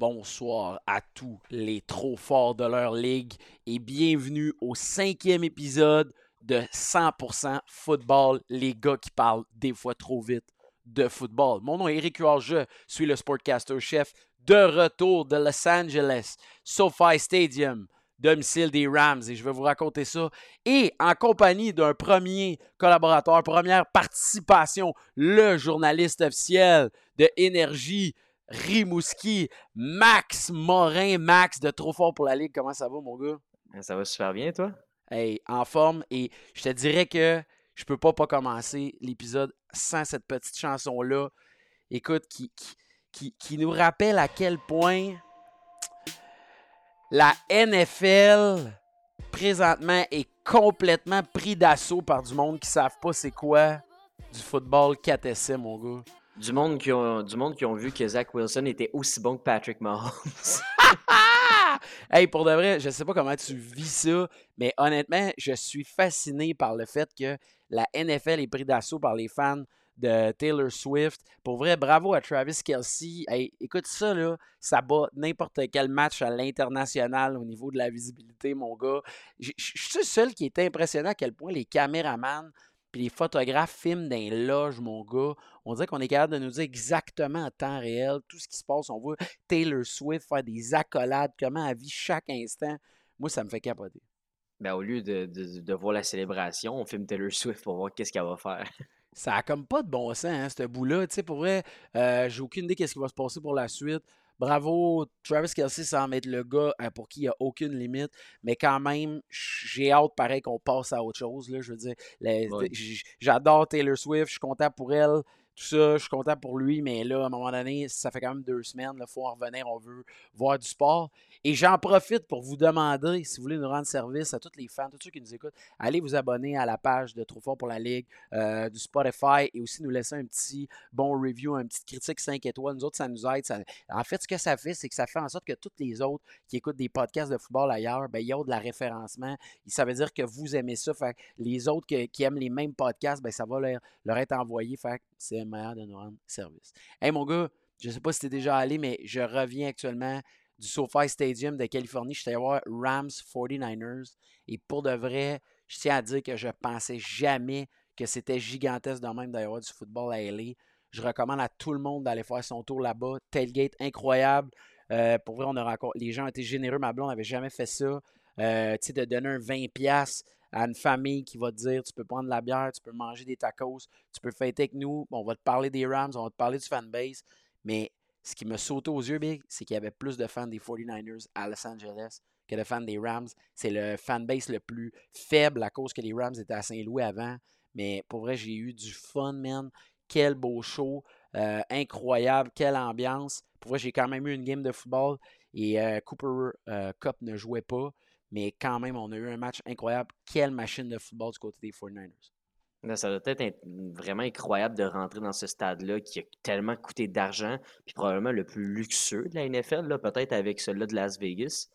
bonsoir à tous les trop forts de leur ligue et bienvenue au cinquième épisode de 100% football, les gars qui parlent des fois trop vite de football. Mon nom est Eric Huard, je suis le sportcaster chef de retour de Los Angeles, SoFi Stadium, domicile des Rams et je vais vous raconter ça. Et en compagnie d'un premier collaborateur, première participation, le journaliste officiel de Énergie, Rimouski, Max Morin. Max de Trop Fort pour la Ligue. Comment ça va, mon gars? Ça va super bien, toi? Hey, en forme. Et je te dirais que je peux pas pas commencer l'épisode sans cette petite chanson-là. Écoute, qui, qui, qui, nous rappelle à quel point la NFL présentement est complètement pris d'assaut par du monde qui ne savent pas c'est quoi du football 4 essais, mon gars. Du monde, qui ont, du monde qui ont vu que Zach Wilson était aussi bon que Patrick Mahomes. hey, pour de vrai, je sais pas comment tu vis ça, mais honnêtement, je suis fasciné par le fait que la NFL est pris d'assaut par les fans de Taylor Swift. Pour vrai, bravo à Travis Kelsey. Hey, écoute ça, là, ça bat n'importe quel match à l'international au niveau de la visibilité, mon gars. Je suis le seul qui était impressionné à quel point les caméramans puis les photographes filment dans les loges, mon gars. On dirait qu'on est capable de nous dire exactement en temps réel tout ce qui se passe. On voit Taylor Swift faire des accolades, comment elle vit chaque instant. Moi, ça me fait capoter. Ben, au lieu de, de, voir la célébration, on filme Taylor Swift pour voir qu'est-ce qu'elle va faire. Ça a comme pas de bon sens, hein, ce bout-là. Tu sais, pour vrai, euh, j'ai aucune idée qu'est-ce qui va se passer pour la suite. Bravo, Travis Kelsey semble être le gars euh, pour qui il n'y a aucune limite, mais quand même, j'ai hâte, pareil, qu'on passe à autre chose. Là, je veux dire, j'adore Taylor Swift, je suis content pour elle ça, je suis content pour lui, mais là, à un moment donné, ça fait quand même deux semaines, il faut en revenir, on veut voir du sport. Et j'en profite pour vous demander, si vous voulez nous rendre service à tous les fans, tous ceux qui nous écoutent, allez vous abonner à la page de Trop Fort pour la Ligue, euh, du Spotify, et aussi nous laisser un petit bon review, une petite critique 5 étoiles. Nous autres, ça nous aide. En fait, ce que ça fait, c'est que ça fait en sorte que tous les autres qui écoutent des podcasts de football ailleurs, ben, ils ont de la référencement. Ça veut dire que vous aimez ça. Les autres qui aiment les mêmes podcasts, ben, ça va leur, être envoyé. C'est meilleur de nous rendre service. Hey, mon gars, je ne sais pas si tu es déjà allé, mais je reviens actuellement du SoFi Stadium de Californie. Je suis allé voir Rams 49ers. Et pour de vrai, je tiens à dire que je pensais jamais que c'était gigantesque de même d'avoir du football à LA. Je recommande à tout le monde d'aller faire son tour là-bas. Tailgate incroyable. Euh, pour vrai, on a les gens été généreux. Ma blonde n'avait jamais fait ça. Euh, tu sais, de donner un 20$ à une famille qui va te dire tu peux prendre de la bière, tu peux manger des tacos, tu peux fêter avec nous. on va te parler des Rams, on va te parler du fanbase. Mais ce qui me saute aux yeux, Big, c'est qu'il y avait plus de fans des 49ers à Los Angeles que de fans des Rams. C'est le fanbase le plus faible à cause que les Rams étaient à Saint-Louis avant. Mais pour vrai, j'ai eu du fun, man. Quel beau show. Euh, incroyable. Quelle ambiance. Pour vrai, j'ai quand même eu une game de football et euh, Cooper euh, Cup ne jouait pas. Mais quand même, on a eu un match incroyable. Quelle machine de football du côté des 49ers. Ça doit être vraiment incroyable de rentrer dans ce stade-là qui a tellement coûté d'argent, puis probablement le plus luxueux de la NFL, peut-être avec celui-là de Las Vegas.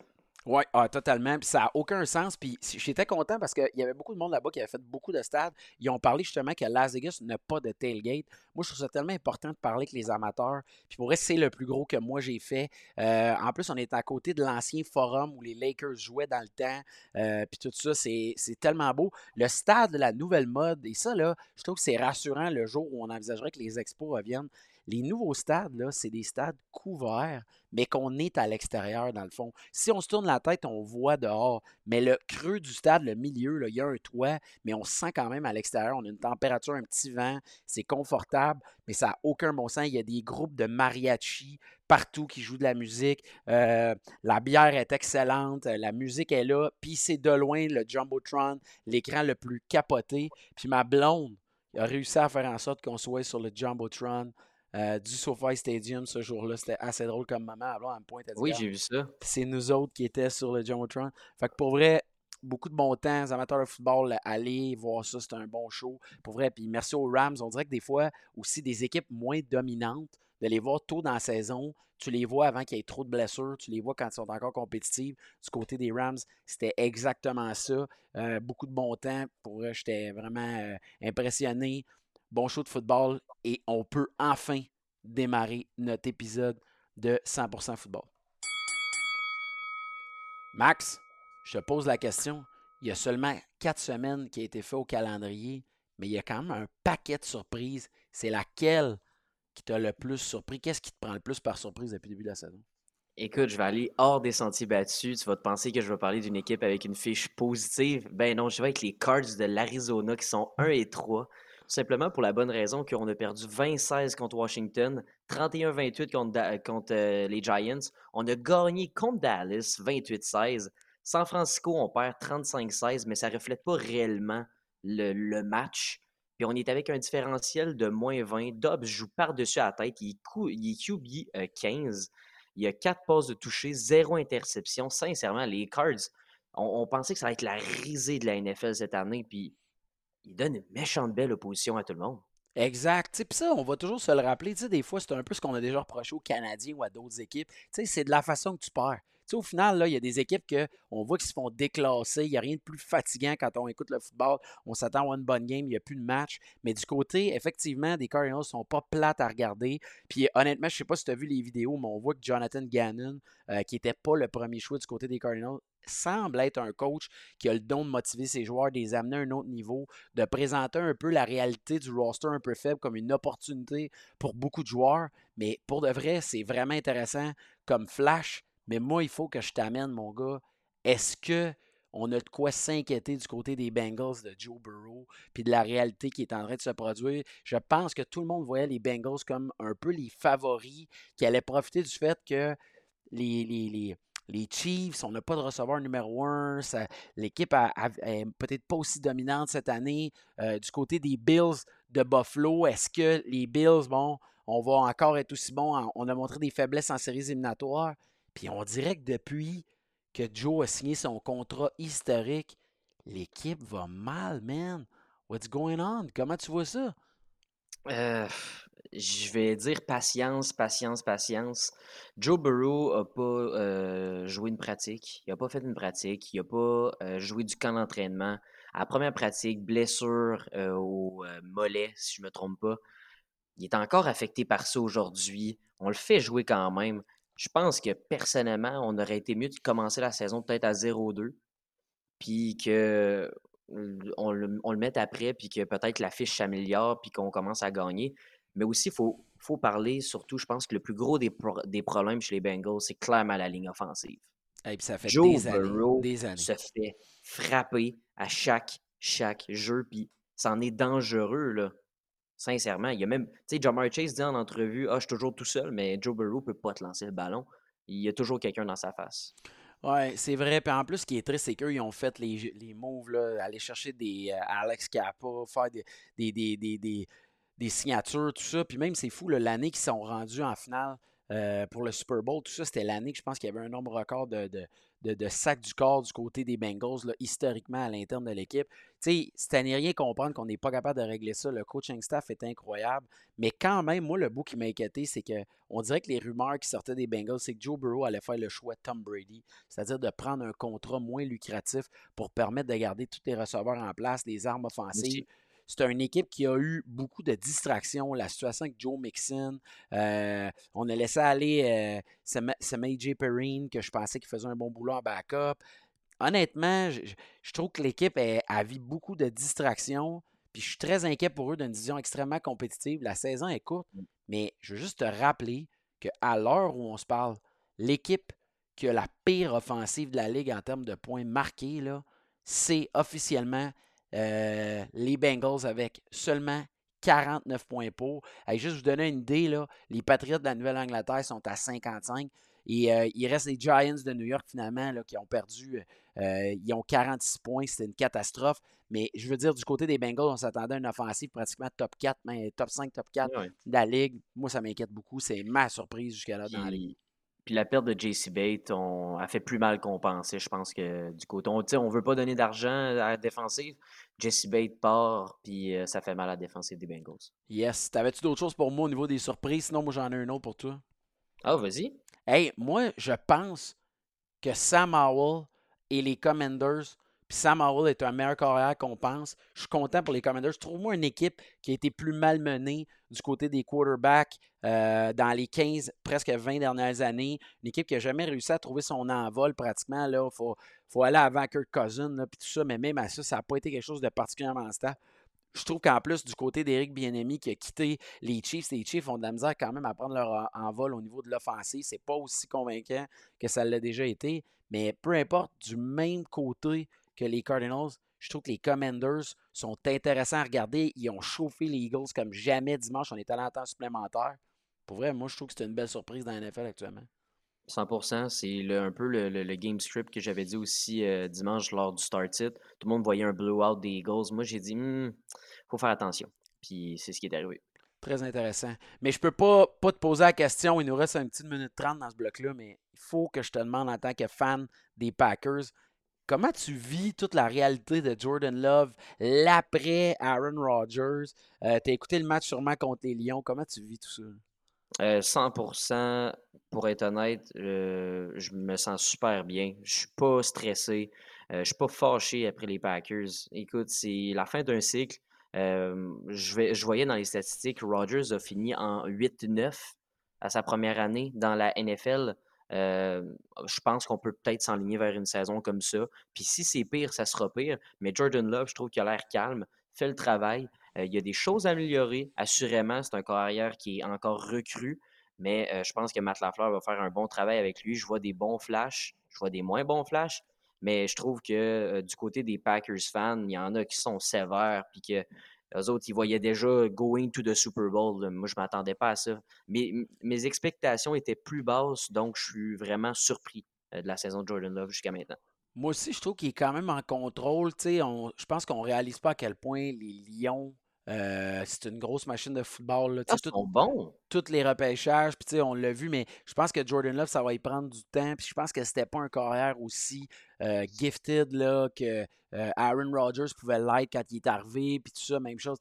Oui, ah, totalement. Ça n'a aucun sens. Puis j'étais content parce qu'il y avait beaucoup de monde là-bas qui avait fait beaucoup de stades. Ils ont parlé justement que Las Vegas n'a pas de tailgate. Moi, je trouve ça tellement important de parler avec les amateurs. Puis pour vrai, c'est le plus gros que moi j'ai fait. Euh, en plus, on est à côté de l'ancien forum où les Lakers jouaient dans le temps. Euh, puis tout ça, c'est tellement beau. Le stade de la nouvelle mode, et ça, là, je trouve que c'est rassurant le jour où on envisagerait que les expos reviennent. Les nouveaux stades, là, c'est des stades couverts, mais qu'on est à l'extérieur, dans le fond. Si on se tourne la tête, on voit dehors. Mais le creux du stade, le milieu, il y a un toit, mais on se sent quand même à l'extérieur. On a une température, un petit vent, c'est confortable, mais ça n'a aucun bon sens. Il y a des groupes de mariachi partout qui jouent de la musique. Euh, la bière est excellente, la musique est là, puis c'est de loin le Jumbotron, l'écran le plus capoté. Puis ma blonde a réussi à faire en sorte qu'on soit sur le Jumbotron euh, du SoFi Stadium ce jour-là. C'était assez drôle comme moment. Alors, elle me pointe, oui, j'ai vu ça. C'est nous autres qui étaient sur le Jumbotron. Fait que pour vrai, beaucoup de bon temps. Les amateurs de football, aller voir ça, c'était un bon show. Pour vrai, puis merci aux Rams. On dirait que des fois, aussi des équipes moins dominantes, de les voir tôt dans la saison, tu les vois avant qu'il y ait trop de blessures, tu les vois quand ils sont encore compétitifs. Du côté des Rams, c'était exactement ça. Euh, beaucoup de bon temps. Pour vrai, j'étais vraiment euh, impressionné bon show de football et on peut enfin démarrer notre épisode de 100% football. Max, je te pose la question. Il y a seulement quatre semaines qui a été fait au calendrier, mais il y a quand même un paquet de surprises. C'est laquelle qui t'a le plus surpris? Qu'est-ce qui te prend le plus par surprise depuis le début de la saison? Écoute, je vais aller hors des sentiers battus. Tu vas te penser que je vais parler d'une équipe avec une fiche positive. Ben non, je vais avec les Cards de l'Arizona qui sont 1 et 3. Simplement pour la bonne raison qu'on a perdu 26 contre Washington, 31-28 contre, contre euh, les Giants. On a gagné contre Dallas 28-16. San Francisco, on perd 35-16, mais ça ne reflète pas réellement le, match. Puis on est avec un différentiel de moins 20. Dobbs joue par-dessus la tête. Il, il est QB 15. Euh, il y a quatre passes de toucher, zéro interception. Sincèrement, les Cards, on, pensait que ça allait être la risée de la NFL cette année, puis ils donnent une méchante belle opposition à tout le monde. Exact. Puis ça, on va toujours se le rappeler. des fois, c'est un peu ce qu'on a déjà reproché aux Canadiens ou à d'autres équipes. C'est de la façon que tu perds au final, il y a des équipes que on voit qu'ils se font déclasser. Il n'y a rien de plus fatigant quand on écoute le football. On s'attend à une bonne game, il n'y a plus de match. Mais du côté, effectivement, des Cardinals ne sont pas plates à regarder. Puis honnêtement, je ne sais pas si tu as vu les vidéos, mais on voit que Jonathan Gannon, euh, qui n'était pas le premier choix du côté des Cardinals, semble être un coach qui a le don de motiver ses joueurs, de les amener à un autre niveau, de présenter un peu la réalité du roster un peu faible comme une opportunité pour beaucoup de joueurs. Mais pour de vrai, c'est vraiment intéressant comme flash. Mais moi, il faut que je t'amène, mon gars. Est-ce que on a de quoi s'inquiéter du côté des Bengals de Joe Burrow, puis de la réalité qui est en train de se produire? Je pense que tout le monde voyait les Bengals comme un peu les favoris qui allaient profiter du fait que les, les, Chiefs, on n'a pas de receveur numéro un, l'équipe est peut-être pas aussi dominante cette année. Euh, du côté des Bills de Buffalo, est-ce que les Bills, bon, on va encore être aussi bon? On a montré des faiblesses en séries éliminatoires. Puis on dirait que depuis que Joe a signé son contrat historique, l'équipe va mal, man. What's going on? Comment tu vois ça? Euh, je vais dire patience, patience, patience. Joe Burrow n'a pas euh, joué une pratique. Il n'a pas fait une pratique. Il n'a pas euh, joué du camp d'entraînement. À la première pratique, blessure au mollet, si je ne me trompe pas. Il est encore affecté par ça aujourd'hui. On le fait jouer quand même. Je pense que personnellement, on aurait été mieux de commencer la saison peut-être à 0-2, puis que on le, on mette après, puis que peut-être la fiche s'améliore, puis qu'on commence à gagner. Mais aussi, il faut, faut parler, surtout, je pense que le plus gros des, des problèmes chez les Bengals, c'est clairement la ligne offensive. Et puis ça fait des, années, des années. se fait frapper à chaque, chaque jeu, puis c'en est dangereux, là. Sincèrement, il y a même. Tu sais, Jamar Chase dit en entrevue Ah, je suis toujours tout seul, mais Joe Burrow peut pas te lancer le ballon. Il y a toujours quelqu'un dans sa face. Ouais, c'est vrai. Puis en plus, ce qui est triste, c'est qu'ils ont fait les, les moves, là, aller chercher des euh, Alex Kappa, faire des, des, des, des, signatures, tout ça. Puis même, c'est fou, l'année qu'ils sont rendus en finale euh, pour le Super Bowl, tout ça, c'était l'année que je pense qu'il y avait un nombre record de, de, sacs du corps du côté des Bengals, là, historiquement à l'interne de l'équipe. Tu sais, c'est à n'y rien comprendre qu'on n'est pas capable de régler ça. Le coaching staff est incroyable. Mais quand même, moi, le bout qui m'a inquiété, c'est que on dirait que les rumeurs qui sortaient des Bengals, c'est que Joe Burrow allait faire le choix de Tom Brady, c'est-à-dire de prendre un contrat moins lucratif pour permettre de garder tous les receveurs en place, les armes offensives c'est une équipe qui a eu beaucoup de distractions. La situation avec Joe Mixon, euh, on a laissé aller euh, J. Perrine, que je pensais qu'il faisait un bon boulot en backup. Honnêtement, je, trouve que l'équipe a vu beaucoup de distractions. Puis je suis très inquiet pour eux d'une division extrêmement compétitive. La saison est courte, mm. mais je veux juste te rappeler qu'à l'heure où on se parle, l'équipe qui a la pire offensive de la ligue en termes de points marqués, c'est officiellement euh, les Bengals avec seulement 49 points pour. Juste vous donner une idée, là, les Patriots de la Nouvelle-Angleterre sont à 55. Et euh, il reste les Giants de New York, finalement, là, qui ont perdu. Euh, ils ont 46 points. C'est une catastrophe. Mais je veux dire, du côté des Bengals, on s'attendait à une offensive pratiquement top 4, mais top 5, top 4 de la Ligue. Moi, ça m'inquiète beaucoup. C'est ma surprise jusqu'à là dans la Ligue. Puis la perte de JC Bate on, a fait plus mal qu'on pensait. Je pense que du côté. On ne veut pas donner d'argent à la défensive. JC Bate part, puis euh, ça fait mal à la défensive des Bengals. Yes. T'avais-tu d'autres choses pour moi au niveau des surprises? Sinon, moi, j'en ai un autre pour toi. Ah, vas-y. Hey, moi, je pense que Sam Howell et les Commanders Puis Sam Howell est un meilleur carrière qu'on pense. Je suis content pour les Commanders. Je trouve moi une équipe qui a été plus malmenée du côté des quarterbacks euh, dans les 15, presque 20 dernières années. Une équipe qui n'a jamais réussi à trouver son envol pratiquement. Il faut, faut aller avant Kirk Cousin, puis tout ça. Mais même à ça, ça n'a pas été quelque chose de particulièrement stable. Je trouve qu'en plus, du côté d'Éric Bienemi qui a quitté les Chiefs, les Chiefs ont de la misère quand même à prendre leur envol au niveau de l'offensive. C'est pas aussi convaincant que ça l'a déjà été. Mais peu importe, du même côté que les Cardinals, je trouve que les Commanders sont intéressants à regarder. Ils ont chauffé les Eagles comme jamais dimanche. On est allé en temps supplémentaire. Pour vrai, moi, je trouve que c'est une belle surprise dans la NFL actuellement. 100%, c'est un peu le, game script que j'avais dit aussi euh, dimanche lors du start it. Tout le monde voyait un blowout des Eagles. Moi, j'ai dit, il hmm, faut faire attention. Puis c'est ce qui est arrivé. Très intéressant. Mais je peux pas, pas te poser la question. Il nous reste une petite minute trente dans ce bloc-là, mais il faut que je te demande en tant que fan des Packers, comment tu vis toute la réalité de Jordan Love, l'après Aaron Rodgers? Euh, tu as écouté le match sûrement contre les Lions. Comment tu vis tout ça? 100%, euh, pour être honnête, euh, je me sens super bien. Je suis pas stressé. Euh, je suis pas fâché après les Packers. Écoute, c'est la fin d'un cycle. je, je voyais dans les statistiques, Rodgers a fini en 8-9 à sa première année dans la NFL. Je pense qu'on peut peut-être s'enligner vers une saison comme ça. Puis si c'est pire, ça sera pire. Mais Jordan Love, je trouve qu'il a l'air calme, fait le travail. Il y a des choses à améliorer. Assurément, c'est un carrière qui est encore recru, mais je pense que Matt Lafleur va faire un bon travail avec lui. Je vois des bons flashs, je vois des moins bons flashs, mais je trouve que du côté des Packers fans, il y en a qui sont sévères, puis que les autres, ils voyaient déjà going to the Super Bowl. Moi, je ne m'attendais pas à ça. Mais mes expectations étaient plus basses, donc je suis vraiment surpris de la saison de Jordan Love jusqu'à maintenant. Moi aussi, je trouve qu'il est quand même en contrôle. je pense qu'on ne réalise pas à quel point les Lions euh, c'est une grosse machine de football. Là. Ah, sont bons. Toutes les repêchages, on l'a vu, mais je pense que Jordan Love, ça va y prendre du temps. Puis je pense que c'était pas un carrière aussi euh, gifted là, que euh, Aaron Rodgers pouvait l'être quand il est arrivé, puis tout ça, même chose.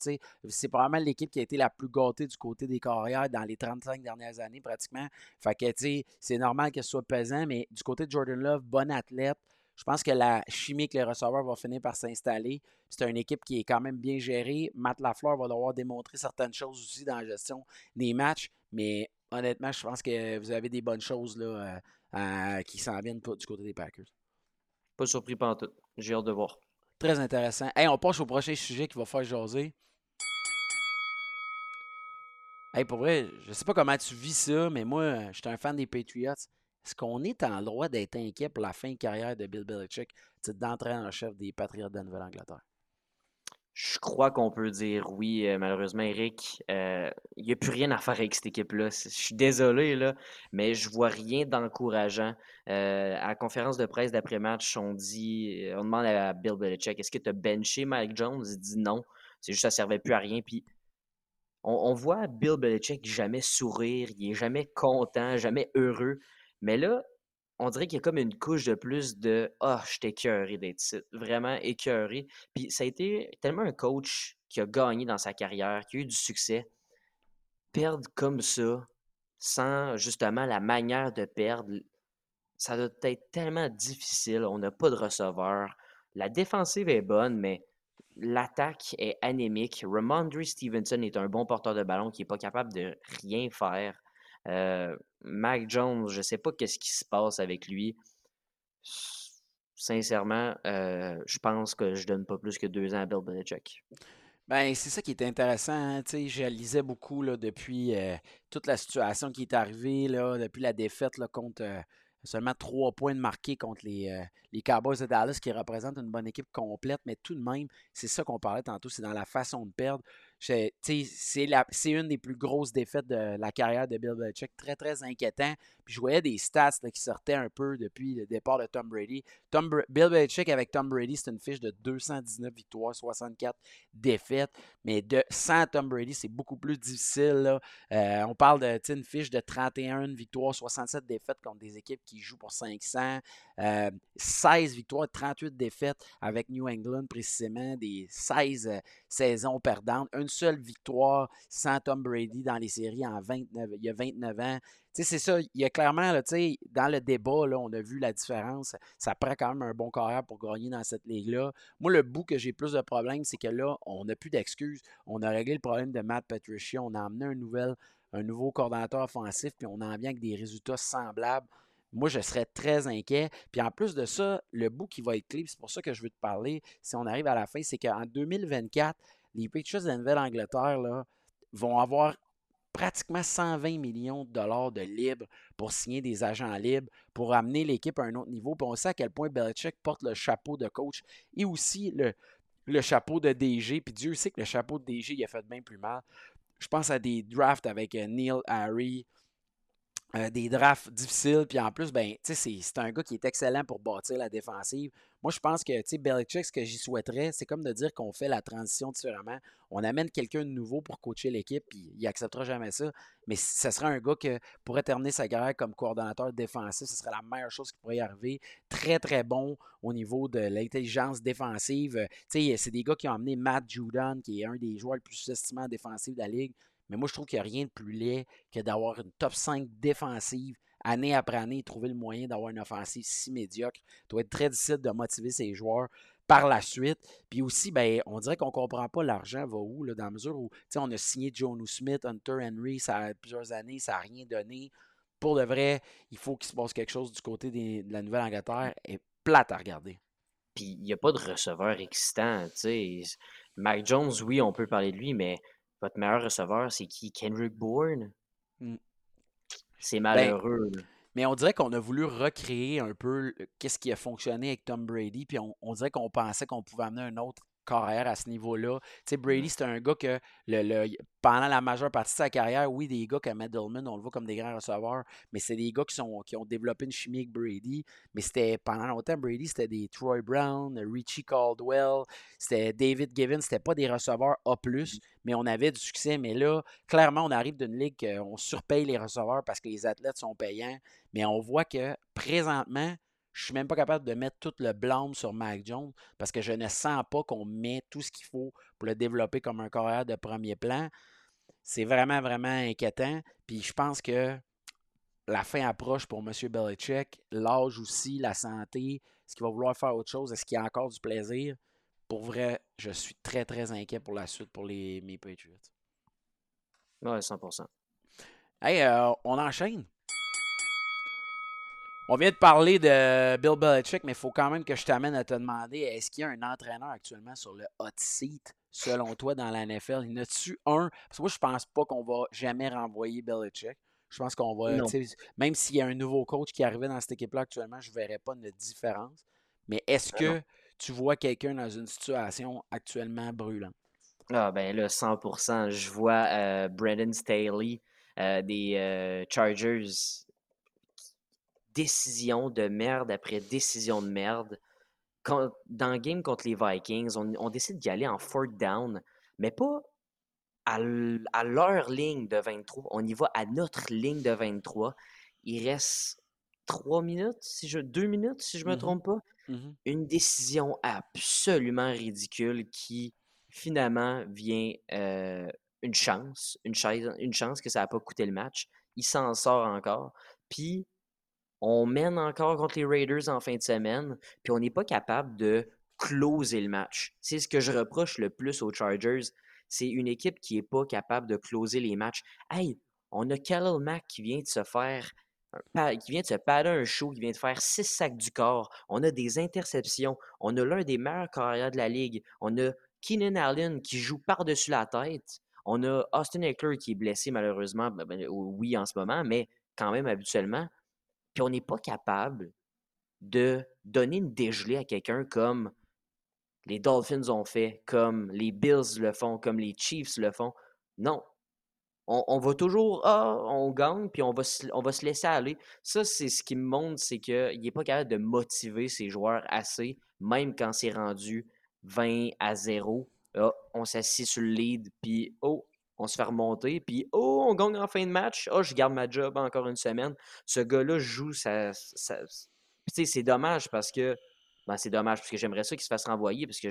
C'est probablement l'équipe qui a été la plus gâtée du côté des carrières dans les 35 dernières années, pratiquement. Fait que c'est normal qu'elle soit pesant, mais du côté de Jordan Love, bon athlète. Je pense que la chimie avec les receveurs va finir par s'installer. C'est une équipe qui est quand même bien gérée. Matt Lafleur va devoir démontrer certaines choses aussi dans la gestion des matchs. Mais honnêtement, je pense que vous avez des bonnes choses là, euh, qui s'en viennent du côté des Packers. Pas surpris par tout. J'ai hâte de voir. Très intéressant. Hey, on passe au prochain sujet qui va faire jaser. Hey, pour vrai, je sais pas comment tu vis ça, mais moi, je suis un fan des Patriots. Est-ce qu'on est en droit d'être inquiet pour la fin de carrière de Bill Belichick, d'entraîneur en chef des Patriots de Nouvelle-Angleterre? Je crois qu'on peut dire oui, euh, malheureusement, Eric. Euh, il n'y a plus rien à faire avec cette équipe-là. Je suis désolé, là, mais je vois rien d'encourageant. Euh, à la conférence de presse d'après-match, on dit, on demande à Bill Belichick, est-ce que tu as benché Mike Jones? Il dit non. C'est juste ça ne servait plus à rien. Puis on, on, voit Bill Belichick jamais sourire, il est jamais content, jamais heureux. Mais là, on dirait qu'il y a comme une couche de plus de Ah, oh, je suis écœuré d'être ici. Vraiment écœuré. Puis ça a été tellement un coach qui a gagné dans sa carrière, qui a eu du succès. Perdre comme ça, sans justement la manière de perdre, ça doit être tellement difficile. On n'a pas de receveur. La défensive est bonne, mais l'attaque est anémique. Ramondre Stevenson est un bon porteur de ballon qui n'est pas capable de rien faire. Euh, Mac Jones, je ne sais pas qu'est-ce qui se passe avec lui. Sincèrement, euh, je pense que je donne pas plus que deux ans à Bill Belichick. Ben, c'est ça qui est intéressant. Hein, je lisais beaucoup là, depuis euh, toute la situation qui est arrivée, depuis la défaite contre seulement trois points de marqués contre les, les Cowboys de Dallas, qui représentent une bonne équipe complète, mais tout de même, c'est ça qu'on parlait tantôt, c'est dans la façon de perdre. C'est une des plus grosses défaites de la carrière de Bill Belichick. Très, très inquiétant. Puis je voyais des stats qui sortaient un peu depuis le départ de Tom Brady. Bill Belichick avec Tom Brady, c'est une fiche de 219 victoires, 64 défaites. Mais de, sans Tom Brady, c'est beaucoup plus difficile. Euh, on parle d'une fiche de 31 victoires, 67 défaites contre des équipes qui jouent pour 500. 16 euh, victoires, 38 défaites avec New England, précisément, des 16 euh, saisons perdantes. Une seule victoire sans Tom Brady dans les séries en 29, il y a 29 ans. Tu sais, c'est ça. Il y a clairement, là, tu sais, dans le débat, là, on a vu la différence. Ça prend quand même un bon carrière pour gagner dans cette ligue-là. Moi, le bout que j'ai plus de problèmes, c'est que là, on n'a plus d'excuses. On a réglé le problème de Matt Patricia. On a amené un, nouvel, un nouveau coordonnateur offensif, puis on en vient avec des résultats semblables. Moi, je serais très inquiet. Puis en plus de ça, le bout qui va être clé, c'est pour ça que je veux te parler, si on arrive à la fin, c'est qu'en 2024, les Patriots de la Nouvelle-Angleterre vont avoir pratiquement 120 millions de dollars de libre pour signer des agents libres, pour amener l'équipe à un autre niveau. Puis on sait à quel point Belichick porte le chapeau de coach et aussi le, le chapeau de DG. Puis Dieu sait que le chapeau de DG, il a fait bien plus mal. Je pense à des drafts avec euh, Neil Harry, euh, des drafts difficiles. Puis en plus, ben, c'est un gars qui est excellent pour bâtir la défensive. Moi, je pense que Belichick, ce que j'y souhaiterais, c'est comme de dire qu'on fait la transition différemment. On amène quelqu'un de nouveau pour coacher l'équipe, puis il acceptera jamais ça. Mais ce serait un gars qui pourrait terminer sa carrière comme coordonnateur défensif. Ce serait la meilleure chose qui pourrait y arriver. Très, très bon au niveau de l'intelligence défensive. C'est des gars qui ont amené Matt Judon, qui est un des joueurs les plus estimés en défensive de la Ligue. Mais moi, je trouve qu'il n'y a rien de plus laid que d'avoir une top 5 défensive année après année, trouver le moyen d'avoir une offensive si médiocre. Ça doit être très difficile de motiver ses joueurs par la suite. Puis aussi, ben, on dirait qu'on ne comprend pas l'argent va où, là, dans la mesure où on a signé John Smith, Hunter Henry, ça a plusieurs années, ça n'a rien donné. Pour de vrai, il faut qu'il se passe quelque chose du côté de la Nouvelle-Angleterre. est plate à regarder. Puis il n'y a pas de receveur excitant. Mike Jones, oui, on peut parler de lui, mais votre meilleur receveur, c'est qui? Kendrick Bourne? Mmh. C'est ben, malheureux. mais on dirait qu'on a voulu recréer un peu qu'est-ce qui a fonctionné avec Tom Brady, puis on, on dirait qu'on pensait qu'on pouvait amener un autre carrière à ce niveau-là. Tu sais, Brady, c'est un gars que le, pendant la majeure partie de sa carrière, oui, des gars comme Edelman, on le voit comme des grands receveurs, mais c'est des gars qui, sont, qui ont développé une chimie avec Brady. Mais c'était pendant longtemps, Brady, c'était des Troy Brown, Richie Caldwell, c'était David Given, c'était pas des receveurs A, mm-hmm. mais on avait du succès. Mais là, clairement, on arrive d'une ligue on surpaye les receveurs parce que les athlètes sont payants. Mais on voit que présentement, je suis même pas capable de mettre tout le blâme sur Mac Jones parce que je ne sens pas qu'on met tout ce qu'il faut pour le développer comme un carrière de premier plan. C'est vraiment, vraiment inquiétant. Puis je pense que la fin approche pour M. Belichick. L'âge aussi, la santé. Est-ce qu'il va vouloir faire autre chose? Est-ce qu'il y a encore du plaisir? Pour vrai, je suis très, très inquiet pour la suite pour les mes Patriots. Ouais, 100%. Hey, euh, on enchaîne. On vient de parler de Bill Belichick, mais il faut quand même que je t'amène à te demander est-ce qu'il y a un entraîneur actuellement sur le hot seat, selon toi, dans la NFL Y en a-tu un? Parce que moi, je pense pas qu'on va jamais renvoyer Belichick. Je pense qu'on va. Même s'il y a un nouveau coach qui arrivait dans cette équipe-là actuellement, je ne verrais pas de différence. Mais est-ce ben que tu vois quelqu'un dans une situation actuellement brûlante? Ah, ben là, 100%. Je vois euh, Brandon Staley euh, des euh, Chargers décision de merde après décision de merde. Quand, dans le game contre les Vikings, on, décide d'y aller en fourth down, mais pas à, leur ligne de 23. On y va à notre ligne de 23. Il reste trois minutes, si je, deux minutes, si je ne me mmh trompe pas. Mmh Une décision absolument ridicule qui finalement vient euh, une chance, une, une chance que ça n'a pas coûté le match. Il s'en sort encore. Puis on mène encore contre les Raiders en fin de semaine, puis on n'est pas capable de closer le match. C'est ce que je reproche le plus aux Chargers. C'est une équipe qui n'est pas capable de closer les matchs. Hey, on a Khalil Mack qui vient de se faire qui vient de se un show, qui vient de faire six sacs du corps. On a des interceptions. On a l'un des meilleurs carrières de la ligue. On a Keenan Allen qui joue par-dessus la tête. On a Austin Eckler qui est blessé malheureusement, ben, ben, oui en ce moment, mais quand même habituellement. Puis on n'est pas capable de donner une dégelée à quelqu'un comme les Dolphins ont fait, comme les Bills le font, comme les Chiefs le font. Non. On, va toujours, ah, on gagne, puis on va, se, on va se laisser aller. Ça, c'est ce qui me montre, c'est qu'il n'est pas capable de motiver ses joueurs assez, même quand c'est rendu 20 à 0. Ah, on s'assied sur le lead, puis oh, on se fait remonter, puis oh, on gagne en fin de match, oh, je garde ma job encore une semaine. Ce gars-là joue ça. c'est dommage parce que. Ben, c'est dommage parce que j'aimerais ça qu'il se fasse renvoyer parce que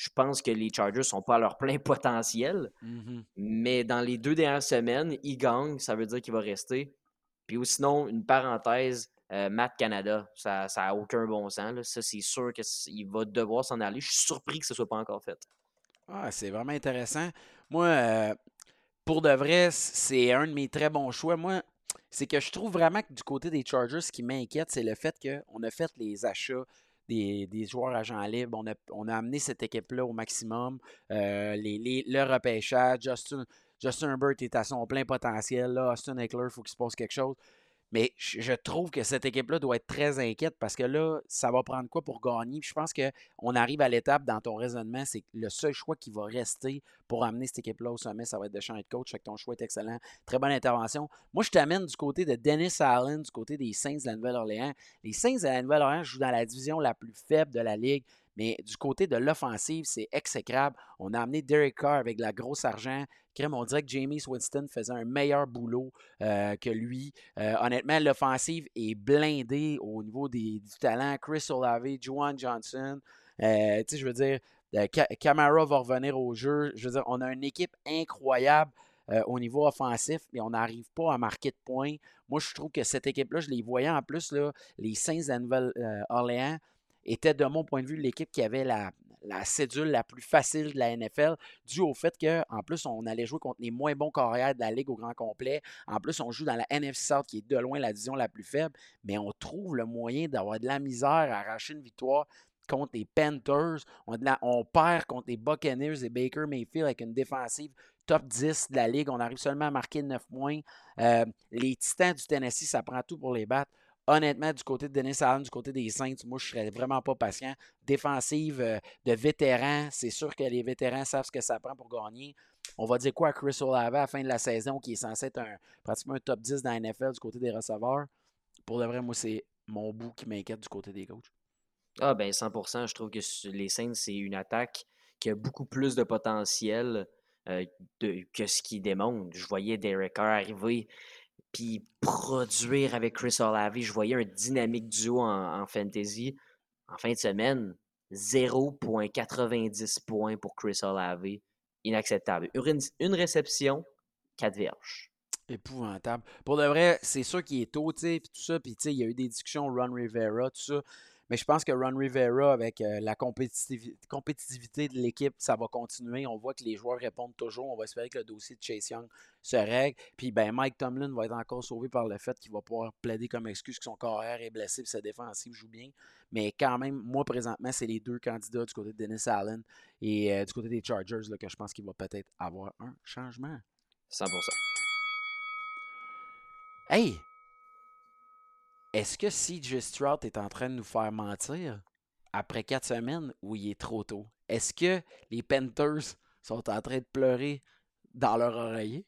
je pense que les Chargers sont pas à leur plein potentiel. Mhm. Mais dans les deux dernières semaines, il gagne, ça veut dire qu'il va rester. Puis ou sinon, une parenthèse, euh, Matt Canada, ça n'a aucun bon sens. là. Ça, c'est sûr qu'il va devoir s'en aller. Je suis surpris que ce soit pas encore fait. Ah, c'est vraiment intéressant. Moi, euh, pour de vrai, c'est un de mes très bons choix. Moi, c'est que je trouve vraiment que du côté des Chargers, ce qui m'inquiète, c'est le fait qu'on a fait les achats des, des joueurs agents libres. On a, on a amené cette équipe-là au maximum. Euh, les, les- le repêchage, Justin, Justin Herbert est à son plein potentiel. Là. Austin Eckler, il faut qu'il se passe quelque chose. Mais je trouve que cette équipe-là doit être très inquiète parce que là, ça va prendre quoi pour gagner? Je pense qu'on arrive à l'étape dans ton raisonnement, c'est que le seul choix qui va rester pour amener cette équipe-là au sommet, ça va être de changer de coach. Fait que ton choix est excellent. Très bonne intervention. Moi, je t'amène du côté de Dennis Allen, du côté des Saints de la Nouvelle-Orléans. Les Saints de la Nouvelle-Orléans jouent dans la division la plus faible de la ligue. Mais du côté de l'offensive, c'est exécrable. On a amené Derek Carr avec de la grosse argent. Crème, on dirait que Jamie Winston faisait un meilleur boulot euh, que lui. Euh, honnêtement, l'offensive est blindée au niveau des, du talent. Chris Olave, Juwan Johnson. Euh, tu sais, je veux dire, euh, Ca- Camara va revenir au jeu. Je veux dire, on a une équipe incroyable euh, au niveau offensif, mais on n'arrive pas à marquer de points. Moi, je trouve que cette équipe-là, je les voyais en plus, là, les Saints de la Nouvelle-Orléans étaient, de mon point de vue, l'équipe qui avait la, la cédule la plus facile de la NFL, dû au fait qu'en plus, on allait jouer contre les moins bons carrières de la Ligue au grand complet. En plus, on joue dans la NFC South, qui est de loin la division la plus faible, mais on trouve le moyen d'avoir de la misère à arracher une victoire contre les Panthers. On, la- on perd contre les Buccaneers et Baker Mayfield avec une défensive top 10 de la Ligue. On arrive seulement à marquer 9 points. Euh, les Titans du Tennessee, ça prend tout pour les battre. Honnêtement, du côté de Dennis Allen, du côté des Saints, moi, je serais vraiment pas patient. Défensive euh, de vétérans, c'est sûr que les vétérans savent ce que ça prend pour gagner. On va dire quoi à Chris Olave à la fin de la saison, qui est censé être pratiquement un top 10 dans la NFL du côté des receveurs. Pour de vrai, moi, c'est mon bout qui m'inquiète du côté des coachs. Ah ben 100%, je trouve que les Saints, c'est une attaque qui a beaucoup plus de potentiel euh, que ce qu'ils démontrent. Je voyais Derek Carr arriver puis produire avec Chris Olave. Je voyais un dynamique duo en, fantasy. En fin de semaine, 0.90 points pour Chris Olave. Inacceptable. Une, réception, 4 verges. Épouvantable. Pour de vrai, c'est sûr qu'il est tôt, tu puis tout ça, puis tu sais, il y a eu des discussions Ron Rivera, tout ça. Mais je pense que Ron Rivera, avec euh, la compétitivité, compétitivité de l'équipe, ça va continuer. On voit que les joueurs répondent toujours. On va espérer que le dossier de Chase Young se règle. Puis ben, Mike Tomlin va être encore sauvé par le fait qu'il va pouvoir plaider comme excuse que son carrière est blessé et sa défensive joue bien. Mais quand même, moi, présentement, c'est les deux candidats du côté de Dennis Allen et euh, du côté des Chargers là, que je pense qu'il va peut-être avoir un changement. 100%. Hey! Est-ce que CJ Stroud est en train de nous faire mentir après quatre semaines ou il est trop tôt? Est-ce que les Panthers sont en train de pleurer dans leur oreiller?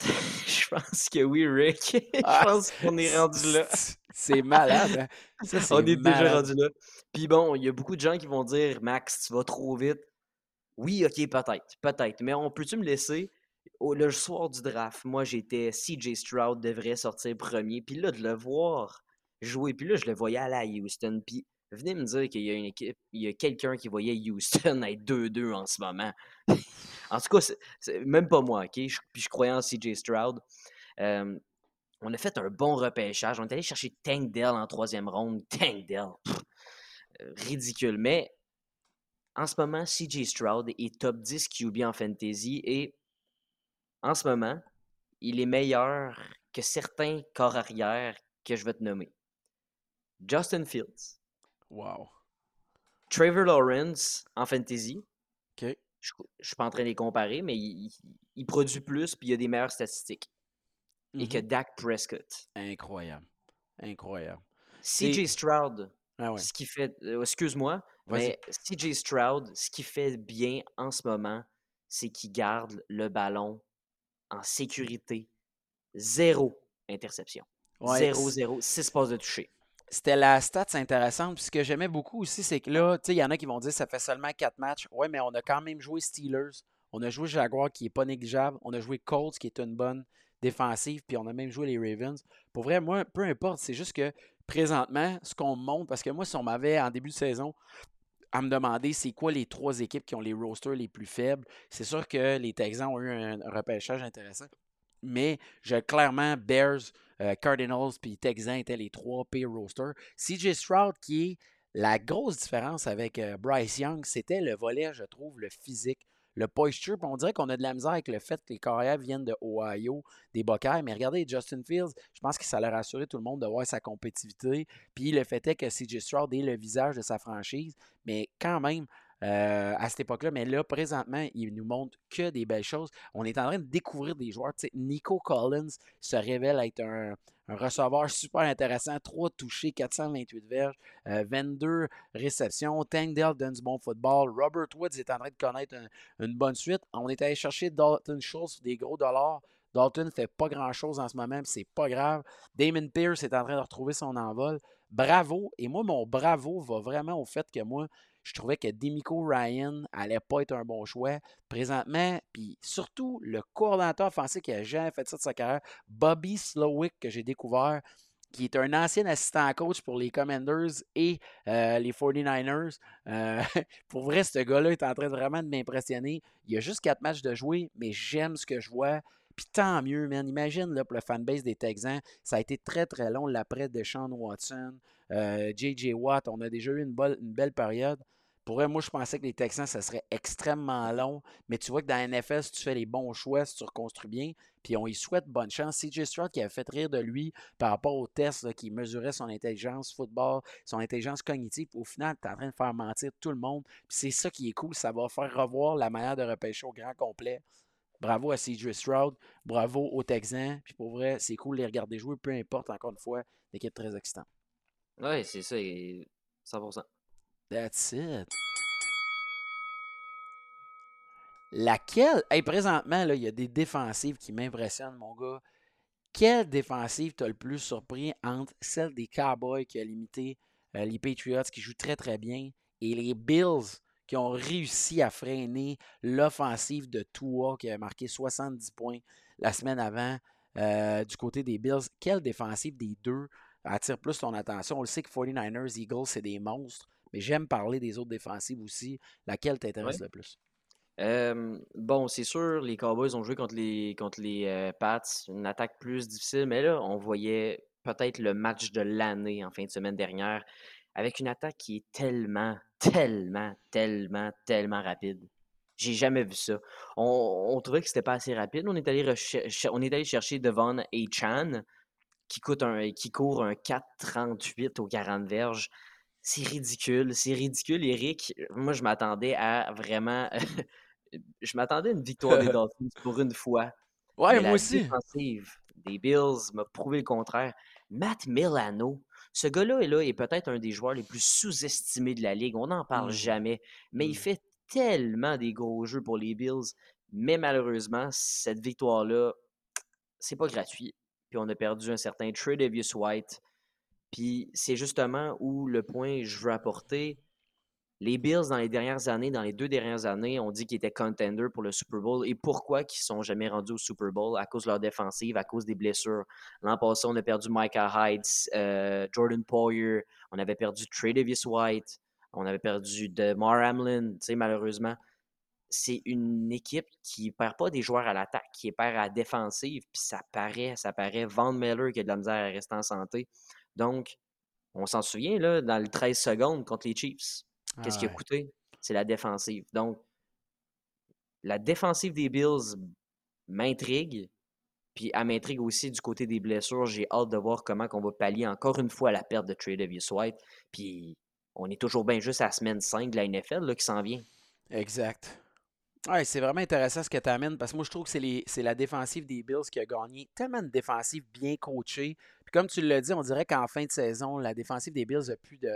Je pense que oui, Rick. Je Ah, pense qu'on est rendu là. C'est malade, hein? Ça, On est déjà rendu là. Puis bon, il y a beaucoup de gens qui vont dire Max, tu vas trop vite. Oui, ok, peut-être, peut-être. Mais on peut-tu me laisser au, le soir du draft? Moi, j'étais CJ Stroud devrait sortir premier. Puis là, de le voir jouer. Puis là, je le voyais aller à Houston. Puis venez me dire qu'il y a une équipe, il y a quelqu'un qui voyait Houston être 2-2 en ce moment. en tout cas, même pas moi, ok? Puis je croyais en CJ Stroud. On a fait un bon repêchage. On est allé chercher Tank Dell en troisième ronde. Tank Dell. ridicule. Mais en ce moment, CJ Stroud est top 10 QB en fantasy et en ce moment, il est meilleur que certains corps arrière que je vais te nommer. Justin Fields, Wow. Trevor Lawrence en fantasy. OK. Je ne suis pas en train de les comparer, mais il, produit plus puis il a des meilleures statistiques. Et que Mhm. Dak Prescott. Incroyable. Incroyable. CJ Stroud, Ah ouais. ce qui fait. euh, Excuse-moi, mais CJ Stroud, ce qui fait bien en ce moment, c'est qu'il garde le ballon en sécurité. Zéro interception. Ouais, Zéro, zéro, six passes de toucher. C'était la stats intéressante. Puis ce que j'aimais beaucoup aussi, c'est que là, tu sais, il y en a qui vont dire ça fait seulement quatre matchs. Ouais, mais on a quand même joué Steelers. On a joué Jaguar qui est pas négligeable. On a joué Colts qui est une bonne défensive. Puis on a même joué les Ravens. Pour vrai, moi, peu importe. C'est juste que présentement, ce qu'on me montre, parce que moi, si on m'avait en début de saison à me demander c'est quoi les trois équipes qui ont les rosters les plus faibles. C'est sûr que les Texans ont eu un, repêchage intéressant. Mais j'ai clairement Bears, euh, Cardinals puis Texans étaient les trois pires rosters. CJ Stroud qui est la grosse différence avec euh, Bryce Young, c'était le volet, je trouve, le physique le posture. on dirait qu'on a de la misère avec le fait que les carrières viennent de Ohio, des Buckeyes. Mais regardez, Justin Fields, je pense que ça leur a rassuré tout le monde de voir sa compétitivité. Puis le fait est que CJ Stroud est le visage de sa franchise. Mais quand même, euh, à cette époque-là. Mais là, présentement, il nous montre que des belles choses. On est en train de découvrir des joueurs. Nico Collins se révèle être un, receveur super intéressant. 3 touchés, 428 verges, 22 euh, réceptions. Tank Dell donne du bon football. Robert Woods est en train de connaître une bonne suite. On est allé chercher Dalton Schultz des gros dollars. Dalton ne fait pas grand-chose en ce moment, c'est pas grave. Damon Pierce est en train de retrouver son envol. Bravo. Et moi, mon bravo va vraiment au fait que moi, je trouvais que Demico Ryan allait pas être un bon choix. Présentement, puis surtout le coordinateur offensif qui a jamais fait ça de sa carrière, Bobby Slowick, que j'ai découvert, qui est un ancien assistant coach pour les Commanders et euh, les 49ers. Euh, pour vrai, ce gars-là est en train vraiment de m'impressionner. Il a juste quatre matchs de jouer, mais j'aime ce que je vois. Puis tant mieux, man. Imagine là, pour le fanbase des Texans, ça a été très très long l'après de Sean Watson, J.J. Euh, Watt. On a déjà eu une, une belle période. Pour eux, moi, je pensais que les Texans, ça serait extrêmement long. Mais tu vois que dans la NFL, si tu fais les bons choix, si tu reconstruis bien, puis on y souhaite bonne chance. CJ Stroud qui a fait rire de lui par rapport au test qui mesurait son intelligence football, son intelligence cognitive. Au final, tu es en train de faire mentir tout le monde. C'est ça qui est cool. Ça va faire revoir la manière de repêcher au grand complet. Bravo à CJ Stroud. Bravo aux Texans. Puis pour vrai, c'est cool de les regarder jouer, peu importe, encore une fois, l'équipe très excitante. Oui, c'est ça. 100%. That's it. Laquelle? Hey, présentement, il y a des défensives qui m'impressionnent, mon gars. Quelle défensive t'as le plus surpris entre celle des Cowboys qui a limité euh, les Patriots qui jouent très très bien et les Bills qui ont réussi à freiner l'offensive de Tua qui a marqué 70 points la semaine avant euh, du côté des Bills? Quelle défensive des deux attire plus ton attention? On le sait que 49ers, Eagles, c'est des monstres. Mais j'aime parler des autres défensives aussi. Laquelle t'intéresse le plus? bon, c'est sûr, les Cowboys ont joué contre les, contre les euh, Pats, une attaque plus difficile, mais là, on voyait peut-être le match de l'année en fin de semaine dernière, avec une attaque qui est tellement, tellement, tellement, tellement rapide. J'ai jamais vu ça. On, trouvait que c'était pas assez rapide. On est allé, on est allé chercher Devon et Chan, qui, coûte un, qui court un 4,38 aux 40 verges. C'est ridicule, c'est ridicule, Eric. Moi, je m'attendais à vraiment. je m'attendais à une victoire des Dolphins pour une fois. Ouais, moi aussi. défensive des Bills m'a prouvé le contraire. Matt Milano, ce gars-là est, là, est peut-être un des joueurs les plus sous-estimés de la ligue. On n'en parle mmh. jamais. Mais il mmh. fait tellement des gros jeux pour les Bills. Mais malheureusement, cette victoire-là, c'est pas gratuit. Puis on a perdu un certain Tredavious White, puis c'est justement où le point je veux apporter. Les Bills, dans les dernières années, dans les deux dernières années, on dit qu'ils étaient contenders pour le Super Bowl. Et pourquoi qu'ils ne sont jamais rendus au Super Bowl? À cause de leur défensive, à cause des blessures. L'an passé, on a perdu Micah Hyde, euh, Jordan Poyer, on avait perdu Trey Davis White, on avait perdu DeMar Hamlin. Malheureusement, c'est une équipe qui ne perd pas des joueurs à l'attaque, qui perd à la défensive. Puis ça paraît, ça paraît. Van Miller qui a de la misère à rester en santé. Donc, on s'en souvient, là, dans les 13 secondes contre les Chiefs. Qu'est-ce qui a coûté? C'est la défensive. Donc, la défensive des Bills m'intrigue. Puis elle m'intrigue aussi du côté des blessures. J'ai hâte de voir comment on va pallier encore une fois la perte de Trey Davis White. Puis on est toujours bien juste à la semaine 5 de la NFL là, qui s'en vient. Exact. Ouais, c'est vraiment intéressant ce que tu amènes parce que moi je trouve que c'est la défensive des Bills qui a gagné. Tellement de défensive bien coachée. Puis comme tu l'as dit, on dirait qu'en fin de saison, la défensive des Bills n'a plus de,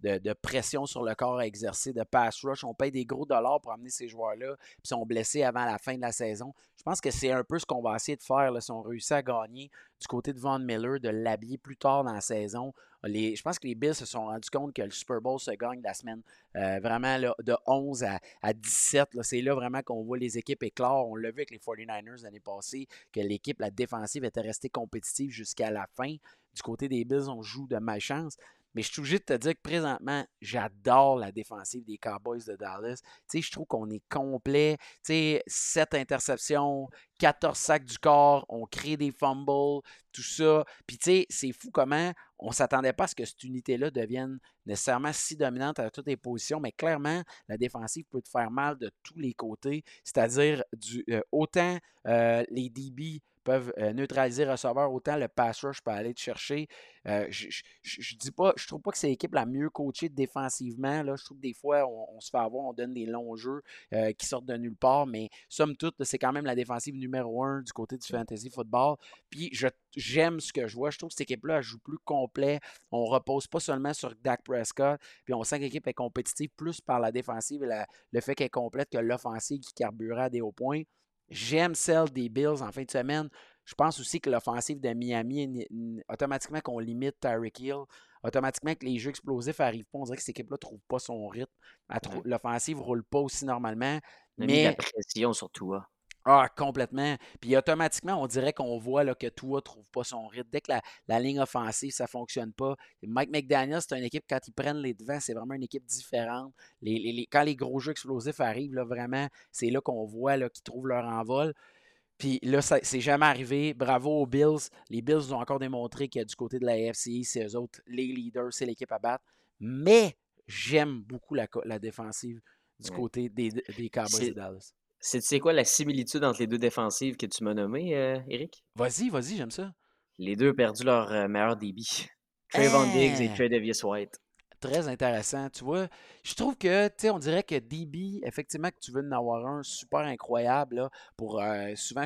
de, pression sur le corps à exercer, de pass rush. On paye des gros dollars pour amener ces joueurs-là, puis sont blessés avant la fin de la saison. Je pense que c'est un peu ce qu'on va essayer de faire si on réussit à gagner du côté de Von Miller, de l'habiller plus tard dans la saison. Je pense que les Bills se sont rendus compte que le Super Bowl se gagne la semaine euh, vraiment de 11 à, à 17. C'est là vraiment qu'on voit les équipes éclore. On l'a vu avec les 49ers l'année passée, que l'équipe, la défensive, était restée compétitive jusqu'à la fin. Du côté des Bills, on joue de malchance. Mais je suis obligé de te dire que présentement, j'adore la défensive des Cowboys de Dallas. Tu sais, je trouve qu'on est complet. Tu sais, 7 interceptions, 14 sacs du corps, on crée des fumbles, tout ça. Puis, tu sais, c'est fou comment on ne s'attendait pas à ce que cette unité-là devienne nécessairement si dominante à toutes les positions, mais clairement, la défensive peut te faire mal de tous les côtés, c'est-à-dire euh, autant euh, les DB peuvent euh, neutraliser receveur, autant le pass rush peut aller te chercher. Euh, je, je, dis pas, je trouve pas que c'est l'équipe la mieux coachée défensivement. Là. Je trouve que des fois, on, se fait avoir, on donne des longs jeux euh, qui sortent de nulle part, mais somme toute, c'est quand même la défensive numéro un du côté du fantasy football. Puis j'aime ce que je vois. Je trouve que cette équipe-là joue plus complet. On repose pas seulement sur Dak Prescott, puis on sent que l'équipe est compétitive plus par la défensive et le fait qu'elle est complète que l'offensive qui carburera à des hauts points. J'aime celle des Bills en fin de semaine. Je pense aussi que l'offensive de Miami, automatiquement qu'on limite Tyreek Hill, automatiquement que les jeux explosifs n'arrivent pas. On dirait que cette équipe-là ne trouve pas son rythme. L'offensive ne roule pas aussi normalement. Mais la pression surtout. Hein. Ah, complètement. Puis automatiquement, on dirait qu'on voit là, que Tua ne trouve pas son rythme. Dès que la, ligne offensive, ça ne fonctionne pas. Mike McDaniel, c'est une équipe, quand ils prennent les devants, c'est vraiment une équipe différente. Les, quand les gros jeux explosifs arrivent, là, vraiment, c'est là qu'on voit qu'ils trouvent leur envol. Puis là, c'est jamais arrivé. Bravo aux Bills. Les Bills ont encore démontré que du côté de la AFC, c'est eux autres, les leaders, c'est l'équipe à battre. Mais j'aime beaucoup la, défensive du côté des, des Cowboys de Dallas. C'est quoi la similitude entre les deux défensives que tu m'as nommées, euh, Eric? Vas-y, vas-y, j'aime ça. Les deux ont perdu leur euh, meilleur débit. Trayvon Diggs et hein? Trey Davis White. Très intéressant, tu vois. Je trouve que, tu sais, on dirait que DB, effectivement, que tu veux en avoir un super incroyable là, pour euh, souvent,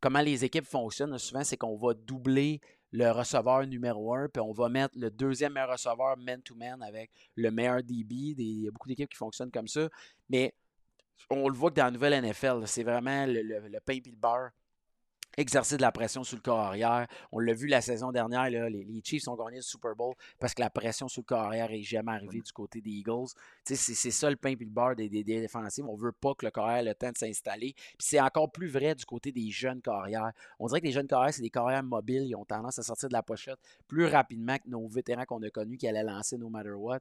comment les équipes fonctionnent, souvent, c'est qu'on va doubler le receveur numéro un, puis on va mettre le deuxième meilleur receveur man-to-man avec le meilleur DB. Il y a beaucoup d'équipes qui fonctionnent comme ça. Mais on le voit que dans la nouvelle NFL, c'est vraiment le, le, pain et le beurre. Exercer de la pression sur le corps arrière. On l'a vu la saison dernière, les, Chiefs ont gagné le Super Bowl parce que la pression sur le corps arrière n'est jamais arrivée du côté des Eagles. C'est, ça le pain et le beurre des, des, défensifs. On ne veut pas que le corps arrière ait le temps de s'installer. C'est encore plus vrai du côté des jeunes carrières. On dirait que les jeunes carrières, c'est des carrières mobiles. Ils ont tendance à sortir de la pochette plus rapidement que nos vétérans qu'on a connus qui allaient lancer no matter what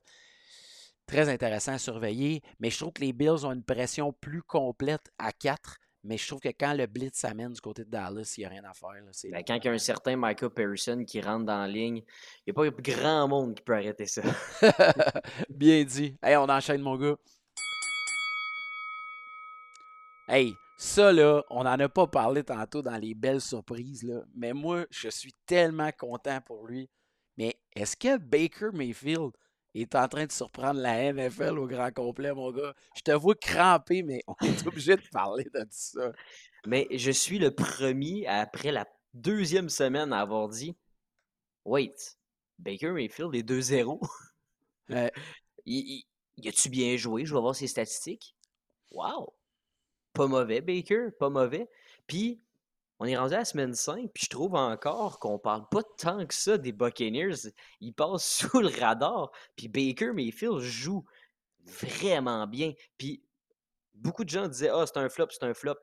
très intéressant à surveiller. Mais je trouve que les Bills ont une pression plus complète à 4. Mais je trouve que quand le blitz s'amène du côté de Dallas, il n'y a rien à faire. Ben, quand il y a un certain Michael Pearson qui rentre dans la ligne, il n'y a pas grand monde qui peut arrêter ça. Bien dit. Hey, on enchaîne, mon gars. Hey, ça, là, on n'en a pas parlé tantôt dans les belles surprises, là, mais moi, je suis tellement content pour lui. Mais est-ce que Baker Mayfield il est en train de surprendre la NFL au grand complet, mon gars. Je te vois cramper, mais on est obligé de parler de ça. Mais je suis le premier, après la deuxième semaine, à avoir dit Wait, Baker Mayfield est 2-0. il, a-tu bien joué? Je vais voir ses statistiques. Wow! Pas mauvais, Baker, pas mauvais. Puis, on est rendu à la semaine 5, puis je trouve encore qu'on parle pas tant que ça des Buccaneers. Ils passent sous le radar. Puis Baker Mayfield joue vraiment bien. Puis beaucoup de gens disaient Ah, c'est un flop, c'est un flop.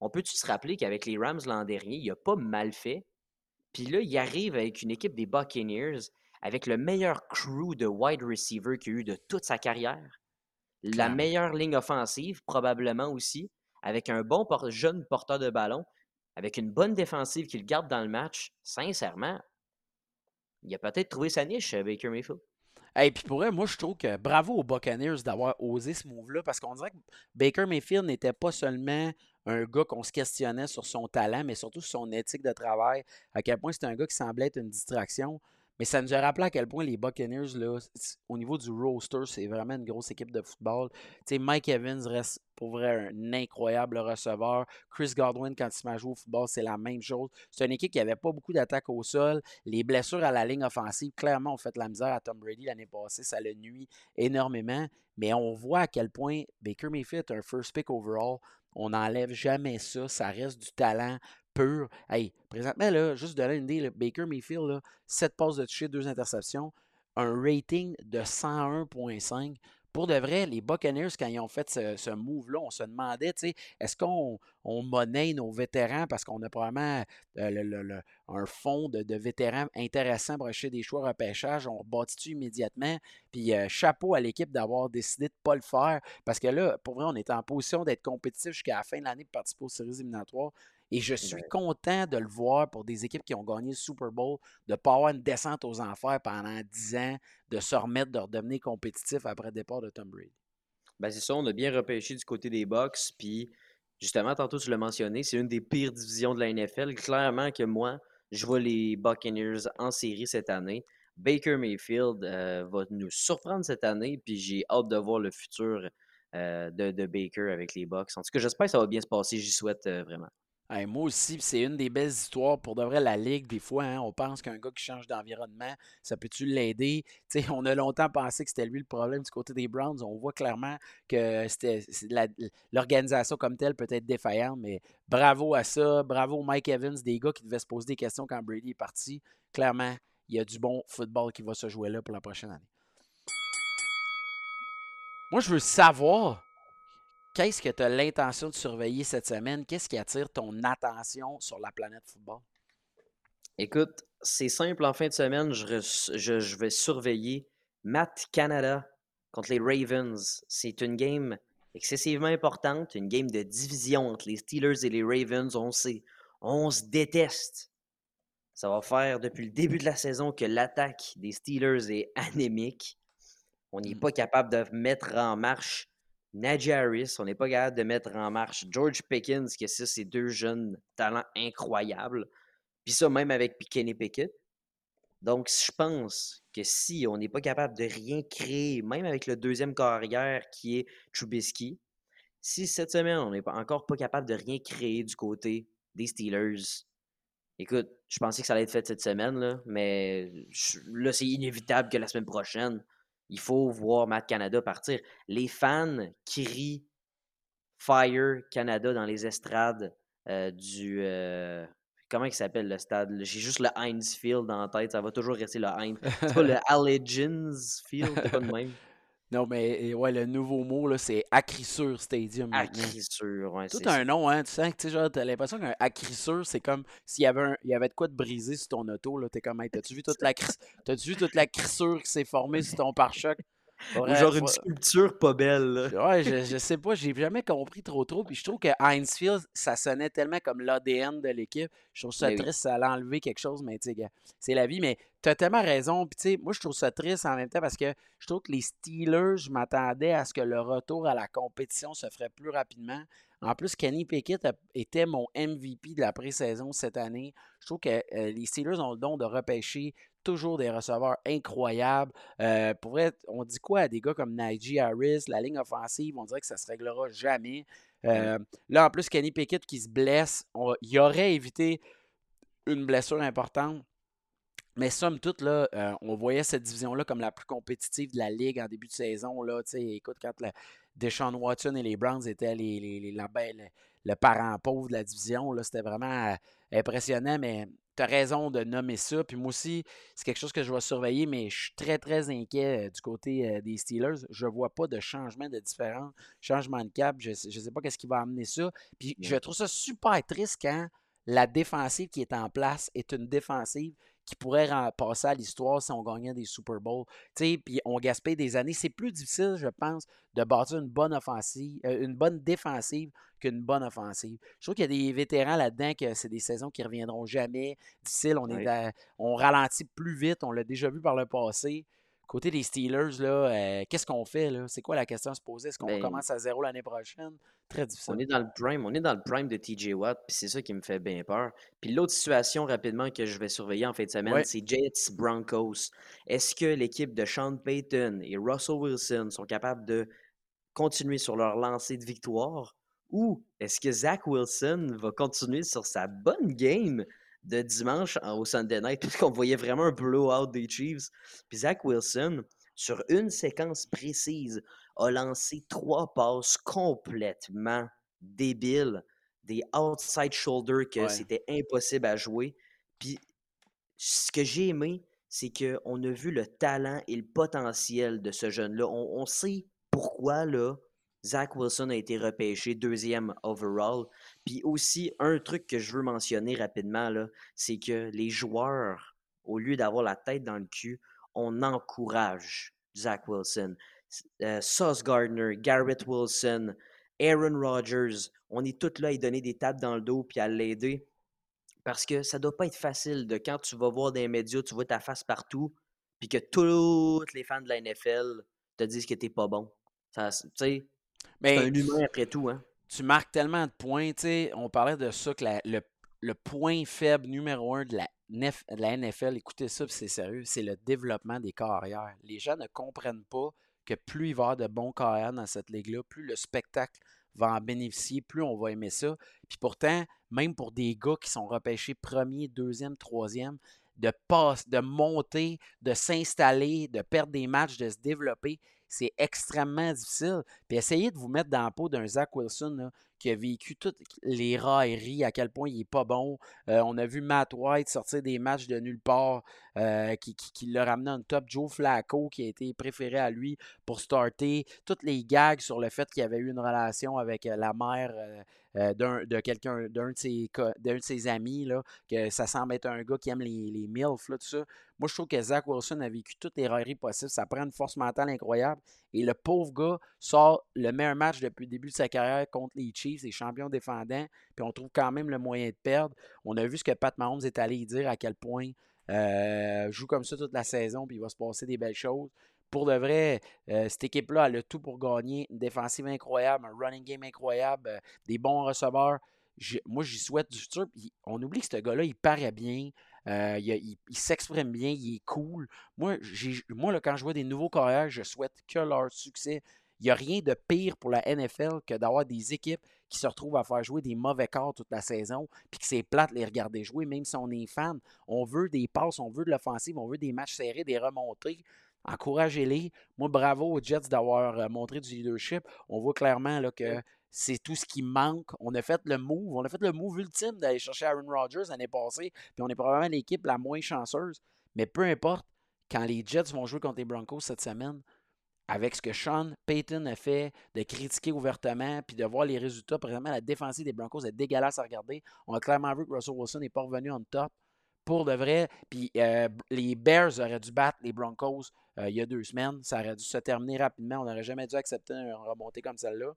On peut-tu se rappeler qu'avec les Rams l'an dernier, il a pas mal fait? Puis là, il arrive avec une équipe des Buccaneers, avec le meilleur crew de wide receiver qu'il a eu de toute sa carrière. La meilleure ligne offensive, probablement aussi, avec un bon jeune porteur de ballon avec une bonne défensive qui le garde dans le match, sincèrement, il a peut-être trouvé sa niche, Baker Mayfield. Et puis pour eux, moi, je trouve que bravo aux Buccaneers d'avoir osé ce move-là parce qu'on dirait que Baker Mayfield n'était pas seulement un gars qu'on se questionnait sur son talent, mais surtout sur son éthique de travail, à quel point c'était un gars qui semblait être une distraction. Mais ça nous a rappelé à quel point les Buccaneers, là, au niveau du roster, c'est vraiment une grosse équipe de football. Mike Evans reste pour vrai un incroyable receveur. Chris Godwin, quand il se met à jouer au football, c'est la même chose. C'est une équipe qui n'avait pas beaucoup d'attaques au sol. Les blessures à la ligne offensive, clairement, ont fait la misère à Tom Brady l'année passée. Ça le nuit énormément. Mais on voit à quel point Baker Mayfield un first pick overall. On n'enlève jamais ça. Ça reste du talent pur. Hey, présentement, là, juste de une idée, Baker Mayfield, là, 7 passes de toucher, 2 interceptions, un rating de 101.5. pour de vrai, les Buccaneers, quand ils ont fait ce, move-là, on se demandait, est-ce qu'on on monnaie nos vétérans parce qu'on a probablement euh, un fonds de, vétérans intéressant pour acheter des choix repêchage, on bâtit immédiatement? Puis euh, chapeau à l'équipe d'avoir décidé de ne pas le faire parce que là, pour vrai, on est en position d'être compétitif jusqu'à la fin de l'année pour participer aux séries éliminatoires. Et je suis content de le voir pour des équipes qui ont gagné le Super Bowl, de ne pas avoir une descente aux enfers pendant 10 ans, de se remettre, de redevenir compétitif après le départ de Tom Brady. Ben c'est ça, on a bien repêché du côté des Bucks, puis justement, tantôt tu l'as mentionné, c'est une des pires divisions de la NFL. Clairement que moi, je vois les Buccaneers en série cette année. Baker Mayfield euh, va nous surprendre cette année, puis j'ai hâte de voir le futur euh, de, Baker avec les Bucks. En tout cas, j'espère que ça va bien se passer, j'y souhaite euh, vraiment moi aussi, c'est une des belles histoires pour de vrai la Ligue. Des fois, hein, on pense qu'un gars qui change d'environnement, ça peut-tu l'aider? On a longtemps pensé que c'était lui le problème du côté des Browns. On voit clairement que l'organisation comme telle peut être défaillante, mais bravo à ça. Bravo Mike Evans, des gars qui devaient se poser des questions quand Brady est parti. Clairement, il y a du bon football qui va se jouer là pour la prochaine année. Moi, je veux savoir Qu'est-ce que tu as l'intention de surveiller cette semaine? Qu'est-ce qui attire ton attention sur la planète football? Écoute, c'est simple. En fin de semaine, je, vais surveiller Matt Canada contre les Ravens. C'est une game excessivement importante, une game de division entre les Steelers et les Ravens. On sait, on se déteste. Ça va faire depuis le début de la saison que l'attaque des Steelers est anémique. On n'est mm. pas capable de mettre en marche Najee Harris, on n'est pas capable de mettre en marche George Pickens, que c'est deux jeunes talents incroyables. Puis ça, même avec Kenny Pickett. Donc, je pense que si on n'est pas capable de rien créer, même avec le deuxième carrière qui est Trubisky, si cette semaine, on n'est encore pas capable de rien créer du côté des Steelers, écoute, je pensais que ça allait être fait cette semaine, là, mais là, c'est inévitable que la semaine prochaine, il faut voir Matt Canada partir. Les fans crient Fire Canada dans les estrades euh, du. Euh, comment il s'appelle le stade? J'ai juste le Heinz Field en tête. Ça va toujours rester le Heinz. C'est pas le Allegiance Field, c'est pas de même. Non, mais ouais, le nouveau mot, là, c'est Acrissure Stadium. Acrissure, ouais. Tout un nom, hein. Tu sens que, genre, t'as l'impression qu'un Acrissure, c'est comme s'il y avait un, il y avait de quoi de briser sur ton auto, là. T'es comme, t'as-tu vu toute la, t'as-tu vu toute la crissure qui s'est formée sur ton pare-choc? Genre une sculpture pas belle. Ouais, je, je, sais pas, j'ai jamais compris trop trop. Puis je trouve que Heinz Field, ça sonnait tellement comme l'ADN de l'équipe. Je trouve ça triste, ça allait enlever quelque chose, mais tu sais, c'est la vie. Mais tu as tellement raison. Puis tu sais, moi je trouve ça triste en même temps parce que je trouve que les Steelers, je m'attendais à ce que le retour à la compétition se ferait plus rapidement. En plus, Kenny Pickett était mon MVP de la pré-saison cette année. Je trouve que euh, les Steelers ont le don de repêcher toujours des receveurs incroyables. Euh, pour on dit quoi à des gars comme Najee Harris, la ligne offensive, on dirait que ça se réglera jamais. Euh, là, en plus, Kenny Pickett qui se blesse, il aurait évité une blessure importante. Mais somme toute, là, euh, on voyait cette division-là comme la plus compétitive de la Ligue en début de saison. Là, écoute, quand Deshaun Watson et les Browns étaient les, les, le parent pauvre de la division, c'était vraiment impressionnant, mais tu as raison de nommer ça. Puis moi aussi, c'est quelque chose que je vais surveiller, mais je suis très, très inquiet euh, du côté euh, des Steelers. Je ne vois pas de changement de différence, changement de cap. Je ne sais, pas qu'est-ce qui va amener ça. Puis je trouve ça super triste quand la défensive qui est en place est une défensive qui pourrait passer à l'histoire si on gagnait des Super Bowls. Puis on gaspille des années. C'est plus difficile, je pense, de bâtir une bonne offensive, euh, une bonne défensive qu'une bonne offensive. Je trouve qu'il y a des vétérans là-dedans que c'est des saisons qui reviendront jamais. Difficile, on, est on ralentit plus vite, on l'a déjà vu par le passé. Côté des Steelers, là, euh, qu'est-ce qu'on fait? Là? C'est quoi la question à se poser? Est-ce qu'on ben commence à zéro l'année prochaine? Très difficile. On est dans le prime, on est dans le prime de TJ Watt, puis c'est ça qui me fait bien peur. Puis l'autre situation rapidement que je vais surveiller en fin de semaine, c'est Jets Broncos. Est-ce que l'équipe de Sean Payton et Russell Wilson sont capables de continuer sur leur lancée de victoire? Ou est-ce que Zach Wilson va continuer sur sa bonne game de dimanche au Sunday Night, puisqu'on voyait vraiment un blowout des Chiefs. Puis Zach Wilson, sur une séquence précise, a lancé trois passes complètement débiles, des outside shoulders que c'était impossible à jouer. Puis ce que j'ai aimé, c'est qu'on a vu le talent et le potentiel de ce jeune-là. On, sait pourquoi là, Zach Wilson a été repêché deuxième overall. Puis aussi, un truc que je veux mentionner rapidement, c'est que les joueurs, au lieu d'avoir la tête dans le cul, on encourage Zach Wilson. Euh, Sauce Gardner, Garrett Wilson, Aaron Rodgers, on est tous là à lui donner des tapes dans le dos puis à l'aider. Parce que ça doit pas être facile de quand tu vas voir des médias, tu vois ta face partout, puis que tous les fans de la NFL te disent que t'es pas bon. c'est un humain après tout. Hein? Tu marques tellement de points. On parlait de ça, que le, point faible numéro un de la, de la NFL, écoutez ça, c'est sérieux, c'est le développement des carrières. Les gens ne comprennent pas que plus il va y avoir de bons carrières dans cette ligue-là, plus le spectacle va en bénéficier, plus on va aimer ça. Puis pourtant, même pour des gars qui sont repêchés premier, deuxième, troisième, de, passe, de monter, de s'installer, de perdre des matchs, de se développer, c'est extrêmement difficile. Puis essayez de vous mettre dans la peau d'un Zach Wilson qui a vécu toutes les railleries, à quel point il n'est pas bon. Euh, on a vu Matt White sortir des matchs de nulle part euh, qui, qui, l'a ramené en top. Joe Flacco qui a été préféré à lui pour starter. Toutes les gags sur le fait qu'il avait eu une relation avec euh, la mère d'un, de quelqu'un, d'un de ses, de ses amis, là, que ça semble être un gars qui aime les, les MILF, tout ça. Moi, je trouve que Zach Wilson a vécu toutes les railleries possibles. Ça prend une force mentale incroyable. Et le pauvre gars sort le meilleur match depuis le début de sa carrière contre les Chiefs, les champions défendants, puis on trouve quand même le moyen de perdre. On a vu ce que Pat Mahomes est allé dire à quel point euh, joue comme ça toute la saison, puis il va se passer des belles choses. Pour de vrai, euh, cette équipe-là a le tout pour gagner. Une défensive incroyable, un running game incroyable, euh, des bons receveurs. moi, j'y souhaite du futur. on oublie que ce gars-là, il paraît bien. Euh, il, s'exprime bien, il est cool. Moi, moi quand je vois des nouveaux carrières, je souhaite que leur succès. Il n'y a rien de pire pour la NFL que d'avoir des équipes qui se retrouvent à faire jouer des mauvais corps toute la saison, puis que c'est plate les regarder jouer, même si on est fan. On veut des passes, on veut de l'offensive, on veut des matchs serrés, des remontées. Encouragez-les. Moi, bravo aux Jets d'avoir euh, montré du leadership. On voit clairement là, que c'est tout ce qui manque. On a fait le move. On a fait le move ultime d'aller chercher Aaron Rodgers l'année passée. Puis on est probablement l'équipe la moins chanceuse. Mais peu importe, quand les Jets vont jouer contre les Broncos cette semaine, avec ce que Sean Payton a fait, de critiquer ouvertement, puis de voir les résultats, présentement, la défensive des Broncos est dégueulasse à regarder. On a clairement vu que Russell Wilson n'est pas revenu en top pour de vrai. Puis euh, les Bears auraient dû battre les Broncos euh, il y a deux semaines. Ça aurait dû se terminer rapidement. On n'aurait jamais dû accepter une remontée comme celle-là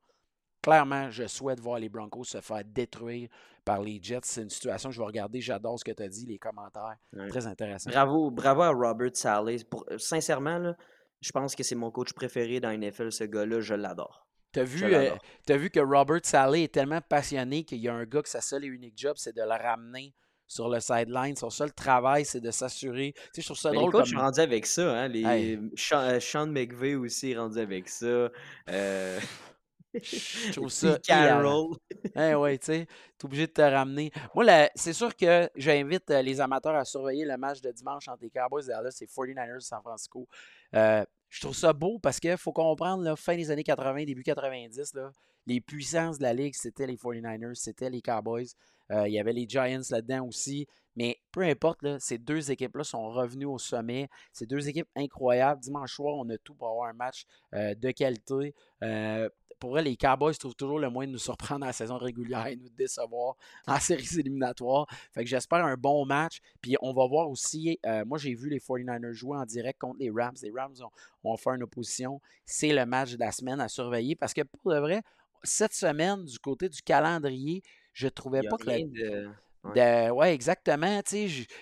clairement, je souhaite voir les Broncos se faire détruire par les Jets. C'est une situation que je vais regarder. J'adore ce que tu as dit, les commentaires. Très intéressant. Bravo, bravo à Robert Saleh. Pour, euh, sincèrement, je pense que c'est mon coach préféré dans NFL, ce gars-là. Je l'adore. Tu as, vu, euh, vu que Robert Saleh est tellement passionné qu'il y a un gars que sa seule et unique job, c'est de le ramener sur le sideline. Son seul travail, c'est de s'assurer. Tu sais, je trouve ça drôle. comme... je suis rendu avec ça. Hein, les... Euh, Sean, McVeigh aussi est rendu avec ça. Je trouve ça. Carol. Ouais, tu sais, t'es obligé de te ramener. Moi, c'est sûr que j'invite euh, les amateurs à surveiller le match de dimanche entre les Cowboys et Dallas et 49ers de San Francisco. Euh, je trouve ça beau parce qu'il faut comprendre, là, fin des années 80, début 90, là, les puissances de la ligue, c'était les 49ers, c'était les Cowboys. Euh, il y avait les Giants là-dedans aussi. Mais peu importe, là, ces deux équipes-là sont revenues au sommet. Ces deux équipes incroyables. Dimanche soir, on a tout pour avoir un match de qualité pour les Cowboys trouvent toujours le moyen de nous surprendre dans la saison régulière et nous décevoir en séries éliminatoires. Fait que j'espère un bon match. Puis on va voir aussi, euh, moi j'ai vu les 49ers jouer en direct contre les Rams. Les Rams ont, fait une opposition. C'est le match de la semaine à surveiller parce que pour de vrai, cette semaine, du côté du calendrier, je trouvais pas que Ouais, exactement.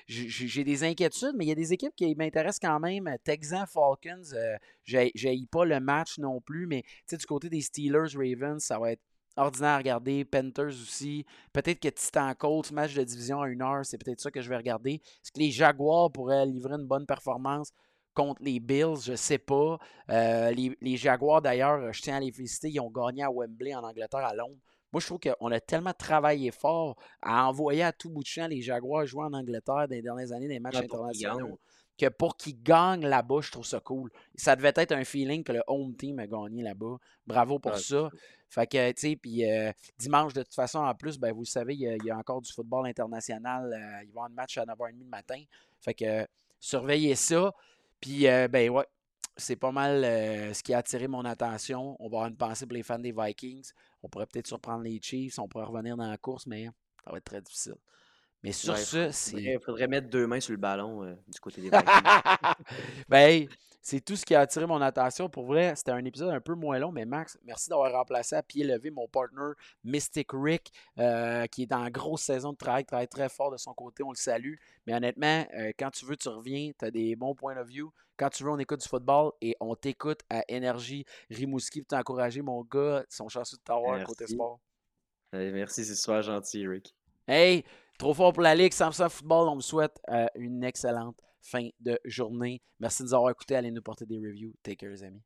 J'ai des inquiétudes, mais il y a des équipes qui m'intéressent quand même. Texans, Falcons, euh, j'ai pas le match non plus, mais du côté des Steelers, Ravens, ça va être ordinaire à regarder. Panthers aussi. Peut-être que Titan Colts, match de division à une heure, c'est peut-être ça que je vais regarder. Est-ce que les Jaguars pourraient livrer une bonne performance contre les Bills? Je sais pas. Euh, les, les, Jaguars, d'ailleurs, je tiens à les féliciter, ils ont gagné à Wembley en Angleterre à Londres. Moi, je trouve qu'on a tellement travaillé fort à envoyer à tout bout de champ les Jaguars jouer en Angleterre dans les dernières années des matchs internationaux que pour qu'ils gagnent là-bas, je trouve ça cool. Ça devait être un feeling que le home team a gagné là-bas. Bravo pour ça. Fait que, tu sais, puis euh, dimanche, de toute façon, en plus, ben, vous le savez, il y, a, encore du football international. Euh, il va y avoir un match à 9h30 le matin. Fait que, surveillez ça. Puis, euh, ben, ouais, c'est pas mal euh, ce qui a attiré mon attention. On va avoir une pensée pour les fans des Vikings. On pourrait peut-être surprendre les Chiefs. On pourrait revenir dans la course, mais ça va être très difficile. Mais sur ce, c'est. Il faudrait mettre deux mains sur le ballon euh, du côté des Vikings. ben, c'est tout ce qui a attiré mon attention. Pour vrai, c'était un épisode un peu moins long, mais Max, merci d'avoir remplacé à pied levé mon partner Mystic Rick, euh, qui est en grosse saison de travail, travaille très fort de son côté. On le salue. Mais honnêtement, euh, quand tu veux, tu reviens, tu as des bons points de vue. Quand tu veux, on écoute du football et on t'écoute à Énergie Rimouski pour t'encourager, mon gars. Son chanceux de t'avoir côté sport. merci, c'est super gentil, Rick. Hey, trop fort pour la Ligue, 100% football. On me souhaite euh, une excellente fin de journée. Merci de nous avoir écoutés. Allez nous porter des reviews. Take care, les amis.